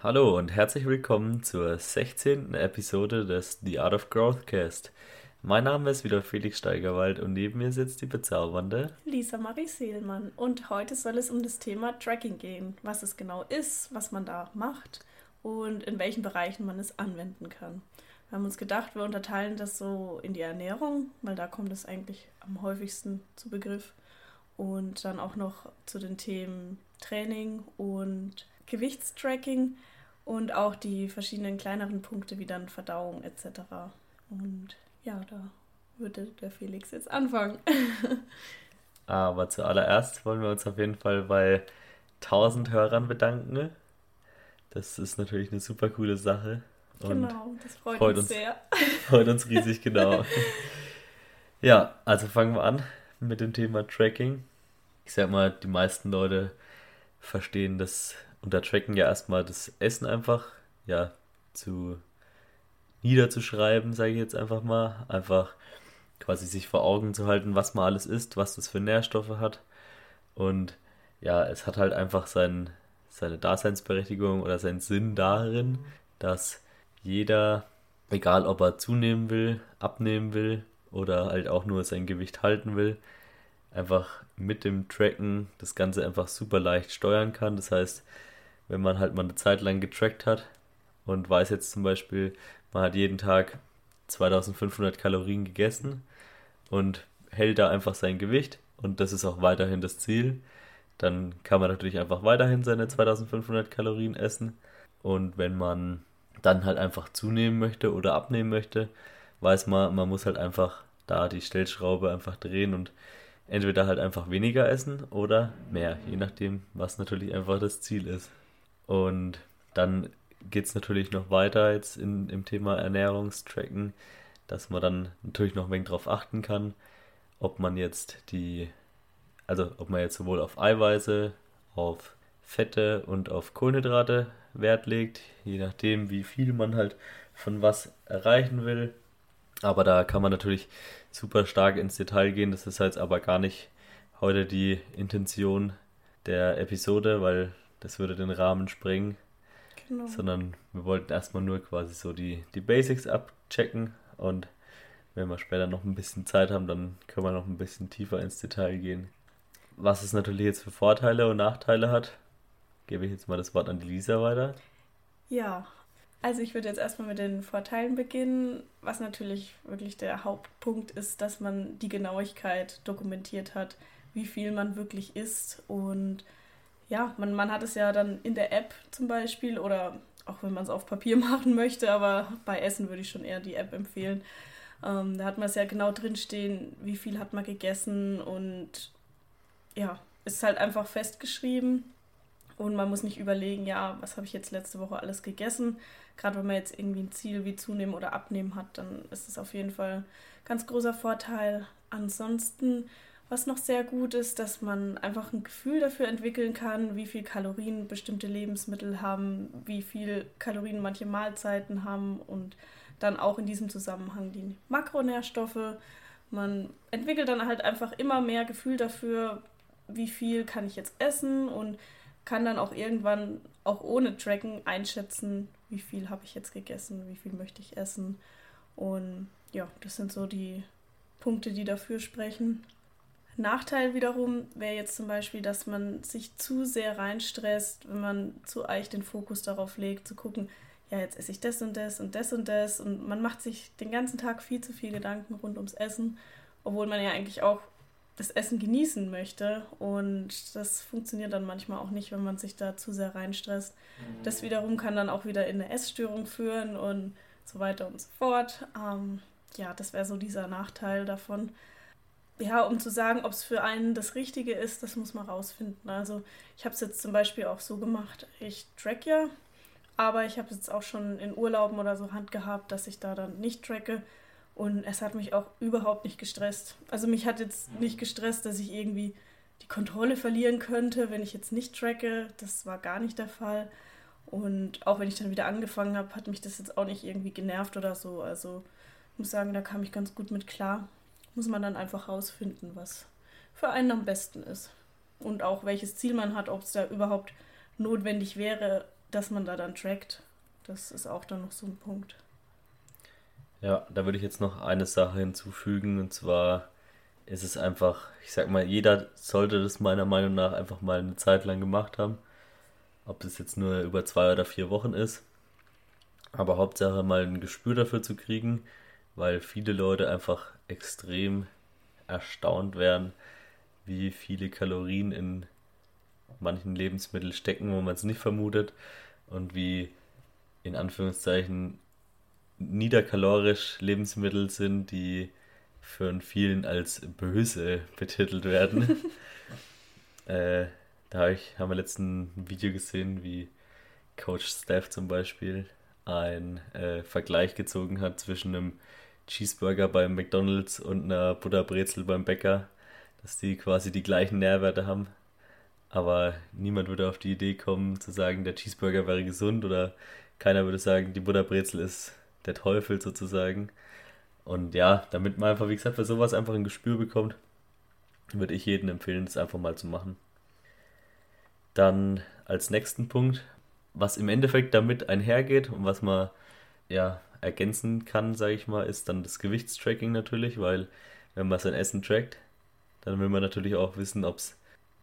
Hallo und herzlich willkommen zur 16. Episode des The Art of Growthcast. Mein Name ist wieder Felix Steigerwald und neben mir sitzt die bezaubernde Lisa Marie Seelmann. Und heute soll es um das Thema Tracking gehen, was es genau ist, was man da macht und in welchen Bereichen man es anwenden kann. Wir haben uns gedacht, wir unterteilen das so in die Ernährung, weil da kommt es eigentlich am häufigsten zu Begriff. Und dann auch noch zu den Themen Training und Gewichtstracking und auch die verschiedenen kleineren Punkte wie dann Verdauung etc. Und ja, da würde der Felix jetzt anfangen. Aber zuallererst wollen wir uns auf jeden Fall bei 1000 Hörern bedanken. Das ist natürlich eine super coole Sache. Und genau, das freut, freut uns, uns sehr. Freut uns riesig, genau. ja, also fangen wir an mit dem Thema Tracking. Ich sag mal, die meisten Leute verstehen das unter Tracken ja erstmal das Essen einfach, ja, zu niederzuschreiben, sage ich jetzt einfach mal. Einfach quasi sich vor Augen zu halten, was man alles isst, was das für Nährstoffe hat. Und ja, es hat halt einfach sein, seine Daseinsberechtigung oder seinen Sinn darin, dass jeder, egal ob er zunehmen will, abnehmen will oder halt auch nur sein Gewicht halten will, einfach mit dem Tracken das Ganze einfach super leicht steuern kann. Das heißt, wenn man halt mal eine Zeit lang getrackt hat und weiß jetzt zum Beispiel, man hat jeden Tag 2500 Kalorien gegessen und hält da einfach sein Gewicht und das ist auch weiterhin das Ziel, dann kann man natürlich einfach weiterhin seine 2500 Kalorien essen und wenn man dann halt einfach zunehmen möchte oder abnehmen möchte, weiß man, man muss halt einfach da die Stellschraube einfach drehen und entweder halt einfach weniger essen oder mehr, je nachdem, was natürlich einfach das Ziel ist. Und dann geht es natürlich noch weiter jetzt in, im Thema Ernährungstracken, dass man dann natürlich noch ein wenig darauf achten kann, ob man jetzt die, also ob man jetzt sowohl auf Eiweiße, auf Fette und auf Kohlenhydrate Wert legt, je nachdem, wie viel man halt von was erreichen will. Aber da kann man natürlich super stark ins Detail gehen. Das ist jetzt aber gar nicht heute die Intention der Episode, weil das würde den Rahmen sprengen. Genau. Sondern wir wollten erstmal nur quasi so die, die Basics abchecken und wenn wir später noch ein bisschen Zeit haben, dann können wir noch ein bisschen tiefer ins Detail gehen. Was es natürlich jetzt für Vorteile und Nachteile hat, gebe ich jetzt mal das Wort an die Lisa weiter. Ja, also ich würde jetzt erstmal mit den Vorteilen beginnen, was natürlich wirklich der Hauptpunkt ist, dass man die Genauigkeit dokumentiert hat, wie viel man wirklich isst und ja, man, man hat es ja dann in der App zum Beispiel oder auch wenn man es auf Papier machen möchte, aber bei Essen würde ich schon eher die App empfehlen. Ähm, da hat man es ja genau drinstehen, wie viel hat man gegessen und ja, ist halt einfach festgeschrieben und man muss nicht überlegen, ja, was habe ich jetzt letzte Woche alles gegessen. Gerade wenn man jetzt irgendwie ein Ziel wie zunehmen oder abnehmen hat, dann ist es auf jeden Fall ein ganz großer Vorteil. Ansonsten was noch sehr gut ist, dass man einfach ein Gefühl dafür entwickeln kann, wie viel Kalorien bestimmte Lebensmittel haben, wie viel Kalorien manche Mahlzeiten haben und dann auch in diesem Zusammenhang die Makronährstoffe. Man entwickelt dann halt einfach immer mehr Gefühl dafür, wie viel kann ich jetzt essen und kann dann auch irgendwann auch ohne Tracken einschätzen, wie viel habe ich jetzt gegessen, wie viel möchte ich essen. Und ja, das sind so die Punkte, die dafür sprechen. Nachteil wiederum wäre jetzt zum Beispiel, dass man sich zu sehr reinstresst, wenn man zu eich den Fokus darauf legt, zu gucken, ja, jetzt esse ich das und das und das und das und man macht sich den ganzen Tag viel zu viel Gedanken rund ums Essen, obwohl man ja eigentlich auch das Essen genießen möchte und das funktioniert dann manchmal auch nicht, wenn man sich da zu sehr reinstresst. Das wiederum kann dann auch wieder in eine Essstörung führen und so weiter und so fort. Ähm, ja, das wäre so dieser Nachteil davon ja, um zu sagen, ob es für einen das Richtige ist, das muss man rausfinden. Also ich habe es jetzt zum Beispiel auch so gemacht, ich track ja, aber ich habe es jetzt auch schon in Urlauben oder so Hand gehabt, dass ich da dann nicht tracke. Und es hat mich auch überhaupt nicht gestresst. Also mich hat jetzt nicht gestresst, dass ich irgendwie die Kontrolle verlieren könnte, wenn ich jetzt nicht tracke. Das war gar nicht der Fall. Und auch wenn ich dann wieder angefangen habe, hat mich das jetzt auch nicht irgendwie genervt oder so. Also ich muss sagen, da kam ich ganz gut mit klar muss man dann einfach rausfinden, was für einen am besten ist. Und auch welches Ziel man hat, ob es da überhaupt notwendig wäre, dass man da dann trackt. Das ist auch dann noch so ein Punkt. Ja, da würde ich jetzt noch eine Sache hinzufügen und zwar ist es einfach, ich sag mal, jeder sollte das meiner Meinung nach einfach mal eine Zeit lang gemacht haben. Ob das jetzt nur über zwei oder vier Wochen ist. Aber Hauptsache mal ein Gespür dafür zu kriegen, weil viele Leute einfach extrem erstaunt werden, wie viele Kalorien in manchen Lebensmitteln stecken, wo man es nicht vermutet und wie in Anführungszeichen niederkalorisch Lebensmittel sind, die von vielen als böse betitelt werden. äh, da hab ich, haben wir letzten Video gesehen, wie Coach Steph zum Beispiel einen äh, Vergleich gezogen hat zwischen einem Cheeseburger beim McDonalds und einer Butterbrezel beim Bäcker, dass die quasi die gleichen Nährwerte haben. Aber niemand würde auf die Idee kommen zu sagen, der Cheeseburger wäre gesund oder keiner würde sagen, die Butterbrezel ist der Teufel sozusagen. Und ja, damit man einfach, wie gesagt, für sowas einfach ein Gespür bekommt, würde ich jedem empfehlen, das einfach mal zu machen. Dann als nächsten Punkt, was im Endeffekt damit einhergeht und was man ja ergänzen kann, sage ich mal, ist dann das Gewichtstracking natürlich, weil wenn man sein Essen trackt, dann will man natürlich auch wissen, ob es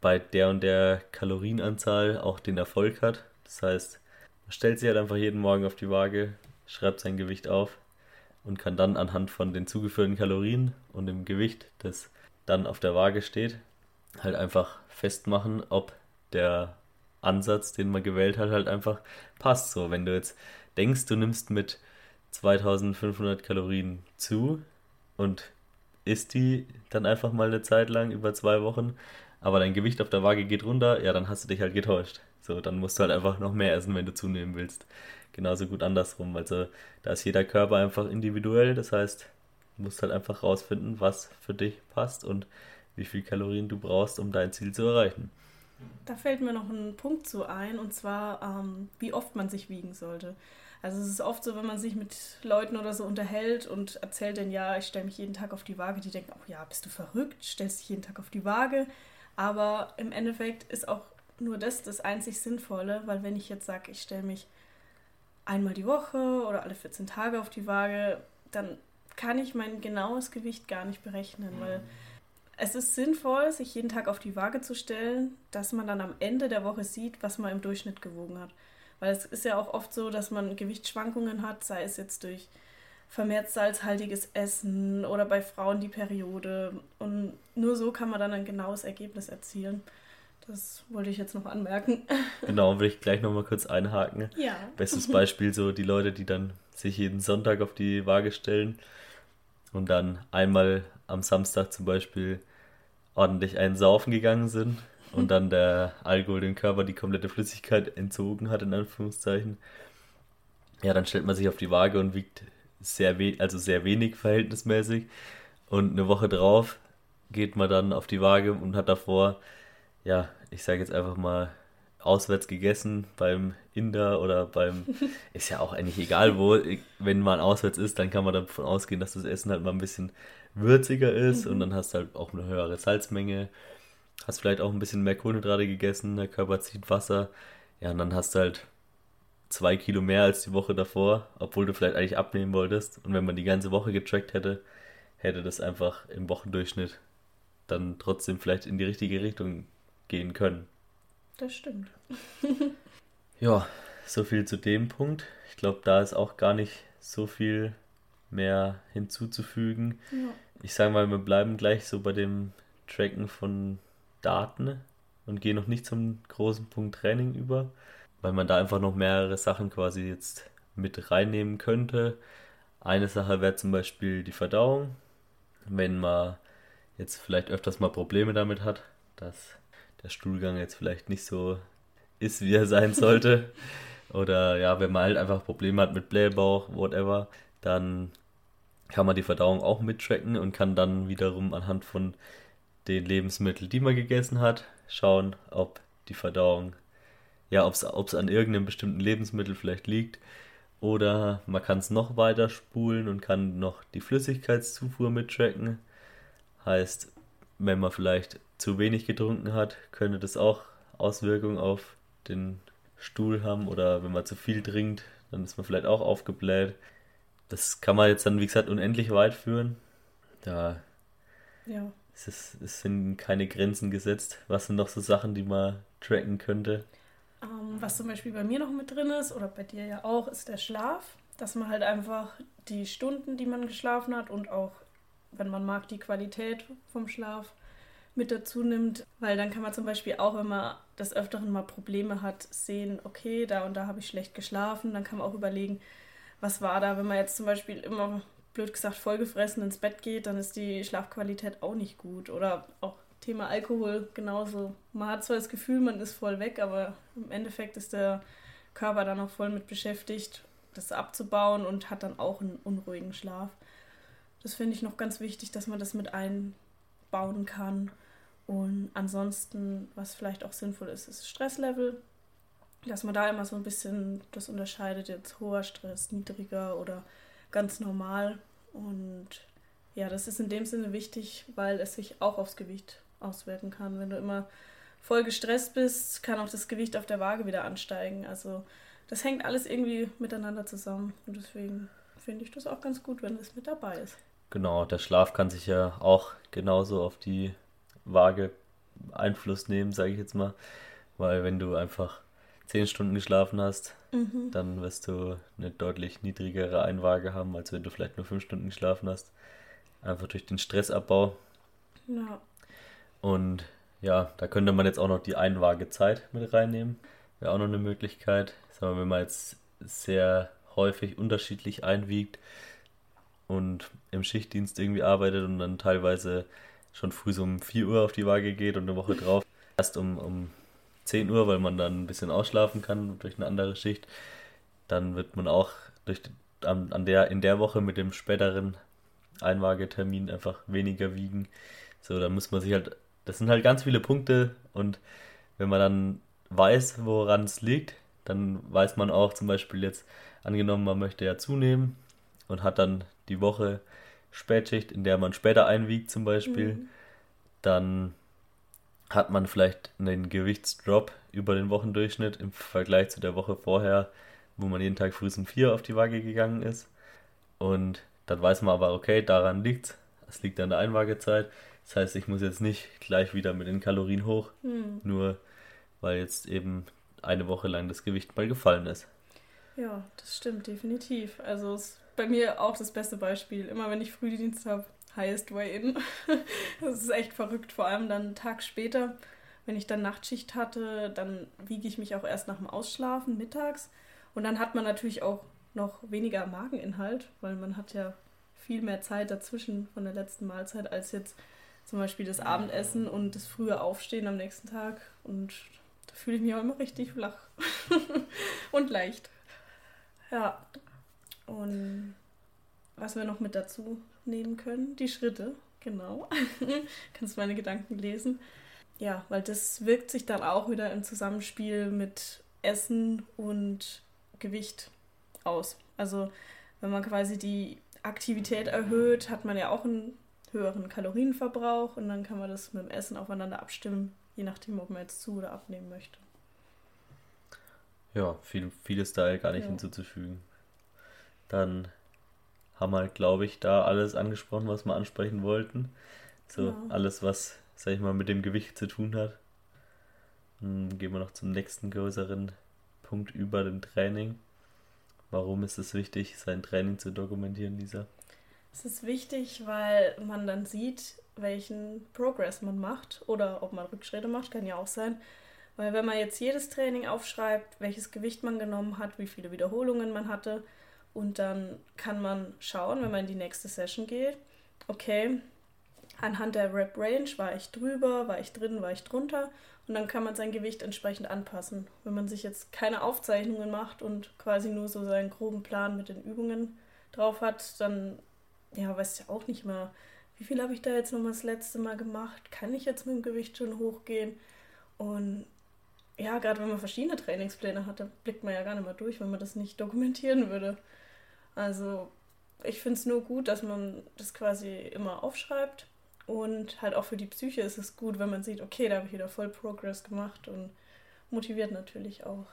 bei der und der Kalorienanzahl auch den Erfolg hat. Das heißt, man stellt sich halt einfach jeden Morgen auf die Waage, schreibt sein Gewicht auf und kann dann anhand von den zugeführten Kalorien und dem Gewicht, das dann auf der Waage steht, halt einfach festmachen, ob der Ansatz, den man gewählt hat, halt einfach passt. So, wenn du jetzt denkst, du nimmst mit 2500 Kalorien zu und isst die dann einfach mal eine Zeit lang über zwei Wochen, aber dein Gewicht auf der Waage geht runter, ja, dann hast du dich halt getäuscht. So, dann musst du halt einfach noch mehr essen, wenn du zunehmen willst genauso gut andersrum. Also da ist jeder Körper einfach individuell. Das heißt, du musst halt einfach rausfinden, was für dich passt und wie viel Kalorien du brauchst, um dein Ziel zu erreichen. Da fällt mir noch ein Punkt zu ein, und zwar, ähm, wie oft man sich wiegen sollte. Also es ist oft so, wenn man sich mit Leuten oder so unterhält und erzählt denen, ja, ich stelle mich jeden Tag auf die Waage, die denken, oh ja, bist du verrückt, stellst dich jeden Tag auf die Waage. Aber im Endeffekt ist auch nur das das einzig Sinnvolle, weil wenn ich jetzt sage, ich stelle mich einmal die Woche oder alle 14 Tage auf die Waage, dann kann ich mein genaues Gewicht gar nicht berechnen, weil es ist sinnvoll, sich jeden Tag auf die Waage zu stellen, dass man dann am Ende der Woche sieht, was man im Durchschnitt gewogen hat. Weil es ist ja auch oft so, dass man Gewichtsschwankungen hat, sei es jetzt durch vermehrt salzhaltiges Essen oder bei Frauen die Periode. Und nur so kann man dann ein genaues Ergebnis erzielen. Das wollte ich jetzt noch anmerken. Genau, will ich gleich nochmal kurz einhaken. Ja. Bestes Beispiel so die Leute, die dann sich jeden Sonntag auf die Waage stellen und dann einmal am Samstag zum Beispiel ordentlich einen saufen gegangen sind und dann der Alkohol dem Körper die komplette Flüssigkeit entzogen hat, in Anführungszeichen. Ja, dann stellt man sich auf die Waage und wiegt sehr, we also sehr wenig verhältnismäßig. Und eine Woche drauf geht man dann auf die Waage und hat davor ja, ich sage jetzt einfach mal, auswärts gegessen beim Inder oder beim, ist ja auch eigentlich egal wo, wenn man auswärts ist, dann kann man davon ausgehen, dass das Essen halt mal ein bisschen würziger ist mhm. und dann hast du halt auch eine höhere Salzmenge, hast vielleicht auch ein bisschen mehr Kohlenhydrate gegessen, der Körper zieht Wasser, ja, und dann hast du halt zwei Kilo mehr als die Woche davor, obwohl du vielleicht eigentlich abnehmen wolltest und wenn man die ganze Woche getrackt hätte, hätte das einfach im Wochendurchschnitt dann trotzdem vielleicht in die richtige Richtung gehen können. Das stimmt. ja, so viel zu dem Punkt. Ich glaube, da ist auch gar nicht so viel mehr hinzuzufügen. Ja. Ich sage mal, wir bleiben gleich so bei dem Tracken von Daten und gehen noch nicht zum großen Punkt Training über, weil man da einfach noch mehrere Sachen quasi jetzt mit reinnehmen könnte. Eine Sache wäre zum Beispiel die Verdauung. Wenn man jetzt vielleicht öfters mal Probleme damit hat, dass der Stuhlgang jetzt vielleicht nicht so ist, wie er sein sollte. Oder ja, wenn man halt einfach Probleme hat mit Blähbauch, whatever, dann kann man die Verdauung auch mittracken und kann dann wiederum anhand von den Lebensmitteln, die man gegessen hat, schauen, ob die Verdauung, ja, ob es an irgendeinem bestimmten Lebensmittel vielleicht liegt. Oder man kann es noch weiter spulen und kann noch die Flüssigkeitszufuhr mittracken. Heißt, wenn man vielleicht zu wenig getrunken hat, könnte das auch Auswirkungen auf den Stuhl haben oder wenn man zu viel trinkt, dann ist man vielleicht auch aufgebläht. Das kann man jetzt dann, wie gesagt, unendlich weit führen. Da ja. es, ist, es sind keine Grenzen gesetzt. Was sind noch so Sachen, die man tracken könnte? Ähm, was zum Beispiel bei mir noch mit drin ist, oder bei dir ja auch, ist der Schlaf. Dass man halt einfach die Stunden, die man geschlafen hat und auch, wenn man mag, die Qualität vom Schlaf mit dazu nimmt, weil dann kann man zum Beispiel auch, wenn man des Öfteren mal Probleme hat, sehen, okay, da und da habe ich schlecht geschlafen, dann kann man auch überlegen, was war da, wenn man jetzt zum Beispiel immer, blöd gesagt, vollgefressen ins Bett geht, dann ist die Schlafqualität auch nicht gut. Oder auch Thema Alkohol genauso. Man hat zwar das Gefühl, man ist voll weg, aber im Endeffekt ist der Körper dann auch voll mit beschäftigt, das abzubauen und hat dann auch einen unruhigen Schlaf. Das finde ich noch ganz wichtig, dass man das mit einbauen kann. Und ansonsten, was vielleicht auch sinnvoll ist, ist Stresslevel. Dass man da immer so ein bisschen das unterscheidet, jetzt hoher Stress, niedriger oder ganz normal. Und ja, das ist in dem Sinne wichtig, weil es sich auch aufs Gewicht auswirken kann. Wenn du immer voll gestresst bist, kann auch das Gewicht auf der Waage wieder ansteigen. Also das hängt alles irgendwie miteinander zusammen. Und deswegen finde ich das auch ganz gut, wenn es mit dabei ist. Genau, der Schlaf kann sich ja auch genauso auf die Waage Einfluss nehmen, sage ich jetzt mal. Weil wenn du einfach zehn Stunden geschlafen hast, mhm. dann wirst du eine deutlich niedrigere Einwaage haben, als wenn du vielleicht nur fünf Stunden geschlafen hast. Einfach durch den Stressabbau. Ja. Und ja, da könnte man jetzt auch noch die Einwaagezeit mit reinnehmen. Wäre auch noch eine Möglichkeit. Sagen wir, wenn man jetzt sehr häufig unterschiedlich einwiegt und im Schichtdienst irgendwie arbeitet und dann teilweise schon früh so um 4 Uhr auf die Waage geht und eine Woche drauf erst um, um 10 Uhr, weil man dann ein bisschen ausschlafen kann durch eine andere Schicht, dann wird man auch durch, an, an der, in der Woche mit dem späteren Einwagetermin einfach weniger wiegen. So, dann muss man sich halt, das sind halt ganz viele Punkte und wenn man dann weiß, woran es liegt, dann weiß man auch zum Beispiel jetzt, angenommen, man möchte ja zunehmen und hat dann die Woche Spätschicht, in der man später einwiegt zum Beispiel, mhm. dann hat man vielleicht einen Gewichtsdrop über den Wochendurchschnitt im Vergleich zu der Woche vorher, wo man jeden Tag früh um vier auf die Waage gegangen ist. Und dann weiß man aber, okay, daran liegt es. liegt an der Einwaagezeit. Das heißt, ich muss jetzt nicht gleich wieder mit den Kalorien hoch, mhm. nur weil jetzt eben eine Woche lang das Gewicht mal gefallen ist. Ja, das stimmt definitiv. Also es bei mir auch das beste Beispiel. Immer wenn ich Frühdienst habe, highest way in. das ist echt verrückt, vor allem dann einen Tag später. Wenn ich dann Nachtschicht hatte, dann wiege ich mich auch erst nach dem Ausschlafen mittags. Und dann hat man natürlich auch noch weniger Mageninhalt, weil man hat ja viel mehr Zeit dazwischen von der letzten Mahlzeit als jetzt zum Beispiel das Abendessen und das frühe Aufstehen am nächsten Tag. Und da fühle ich mich auch immer richtig flach und leicht. Ja, und was wir noch mit dazu nehmen können, die Schritte, genau. Kannst meine Gedanken lesen. Ja, weil das wirkt sich dann auch wieder im Zusammenspiel mit Essen und Gewicht aus. Also wenn man quasi die Aktivität erhöht, hat man ja auch einen höheren Kalorienverbrauch und dann kann man das mit dem Essen aufeinander abstimmen, je nachdem, ob man jetzt zu oder abnehmen möchte. Ja, viel, vieles da gar nicht ja. hinzuzufügen dann haben wir, glaube ich, da alles angesprochen, was wir ansprechen wollten. So genau. alles, was, sag ich mal, mit dem Gewicht zu tun hat. Dann gehen wir noch zum nächsten größeren Punkt über dem Training. Warum ist es wichtig, sein Training zu dokumentieren, Lisa? Es ist wichtig, weil man dann sieht, welchen Progress man macht oder ob man Rückschritte macht, kann ja auch sein. Weil wenn man jetzt jedes Training aufschreibt, welches Gewicht man genommen hat, wie viele Wiederholungen man hatte, und dann kann man schauen, wenn man in die nächste Session geht, okay, anhand der Rep Range war ich drüber, war ich drin, war ich drunter. Und dann kann man sein Gewicht entsprechend anpassen. Wenn man sich jetzt keine Aufzeichnungen macht und quasi nur so seinen groben Plan mit den Übungen drauf hat, dann ja, weiß ich auch nicht mehr, wie viel habe ich da jetzt nochmal das letzte Mal gemacht? Kann ich jetzt mit dem Gewicht schon hochgehen? Und ja, gerade wenn man verschiedene Trainingspläne hat, da blickt man ja gar nicht mehr durch, wenn man das nicht dokumentieren würde. Also ich finde es nur gut, dass man das quasi immer aufschreibt. Und halt auch für die Psyche ist es gut, wenn man sieht, okay, da habe ich wieder voll Progress gemacht und motiviert natürlich auch.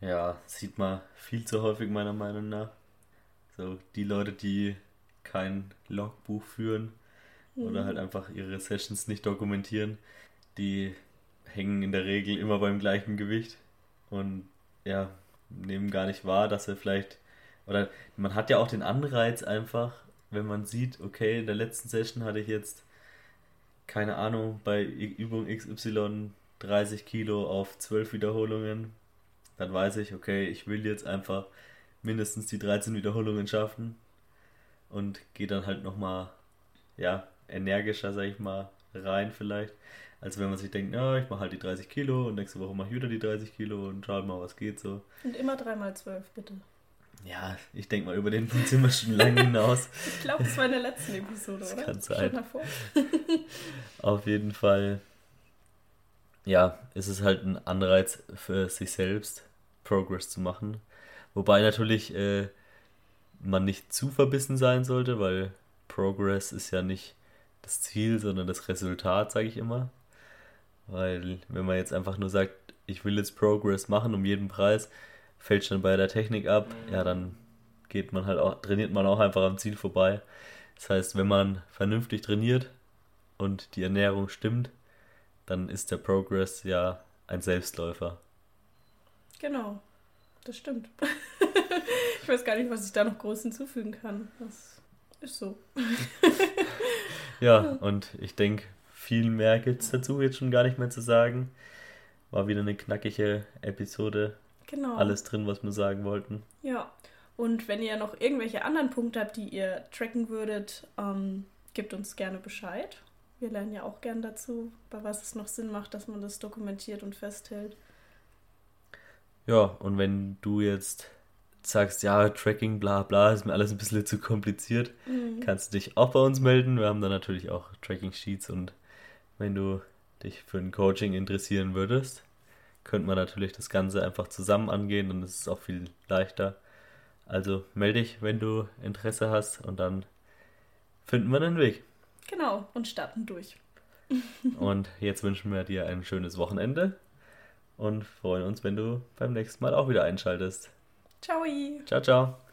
Ja, sieht man viel zu häufig meiner Meinung nach. So die Leute, die kein Logbuch führen mhm. oder halt einfach ihre Sessions nicht dokumentieren, die hängen in der Regel immer beim gleichen Gewicht und ja, nehmen gar nicht wahr, dass er vielleicht oder man hat ja auch den Anreiz einfach, wenn man sieht, okay, in der letzten Session hatte ich jetzt keine Ahnung, bei Übung XY 30 Kilo auf 12 Wiederholungen, dann weiß ich, okay, ich will jetzt einfach mindestens die 13 Wiederholungen schaffen und gehe dann halt nochmal, ja, energischer, sag ich mal, rein vielleicht, als wenn man sich denkt, ja, ich mache halt die 30 Kilo und nächste Woche mache ich wieder die 30 Kilo und schau mal, was geht so. Und immer 3x12, bitte. Ja, ich denke mal, über den Punkt sind wir schon lange hinaus. ich glaube, das war in der letzten Episode, das oder? Kann sein. Auf jeden Fall, ja, ist es halt ein Anreiz für sich selbst, Progress zu machen. Wobei natürlich äh, man nicht zu verbissen sein sollte, weil Progress ist ja nicht das Ziel, sondern das Resultat, sage ich immer. Weil wenn man jetzt einfach nur sagt, ich will jetzt Progress machen um jeden Preis, fällt schon bei der Technik ab, ja, dann geht man halt auch, trainiert man auch einfach am Ziel vorbei. Das heißt, wenn man vernünftig trainiert und die Ernährung stimmt, dann ist der Progress ja ein Selbstläufer. Genau, das stimmt. ich weiß gar nicht, was ich da noch groß hinzufügen kann. Das ist so. ja, und ich denke, viel mehr gibt es dazu jetzt schon gar nicht mehr zu sagen. War wieder eine knackige Episode. Genau. Alles drin, was wir sagen wollten. Ja. Und wenn ihr noch irgendwelche anderen Punkte habt, die ihr tracken würdet, ähm, gebt uns gerne Bescheid. Wir lernen ja auch gern dazu, bei was es noch Sinn macht, dass man das dokumentiert und festhält. Ja, und wenn du jetzt sagst, ja, Tracking, bla bla, ist mir alles ein bisschen zu kompliziert, mhm. kannst du dich auch bei uns melden. Wir haben da natürlich auch Tracking-Sheets und wenn du dich für ein Coaching interessieren würdest, könnte man natürlich das Ganze einfach zusammen angehen und es ist auch viel leichter. Also melde dich, wenn du Interesse hast und dann finden wir einen Weg. Genau, und starten durch. und jetzt wünschen wir dir ein schönes Wochenende und freuen uns, wenn du beim nächsten Mal auch wieder einschaltest. Ciao. Ciao, ciao.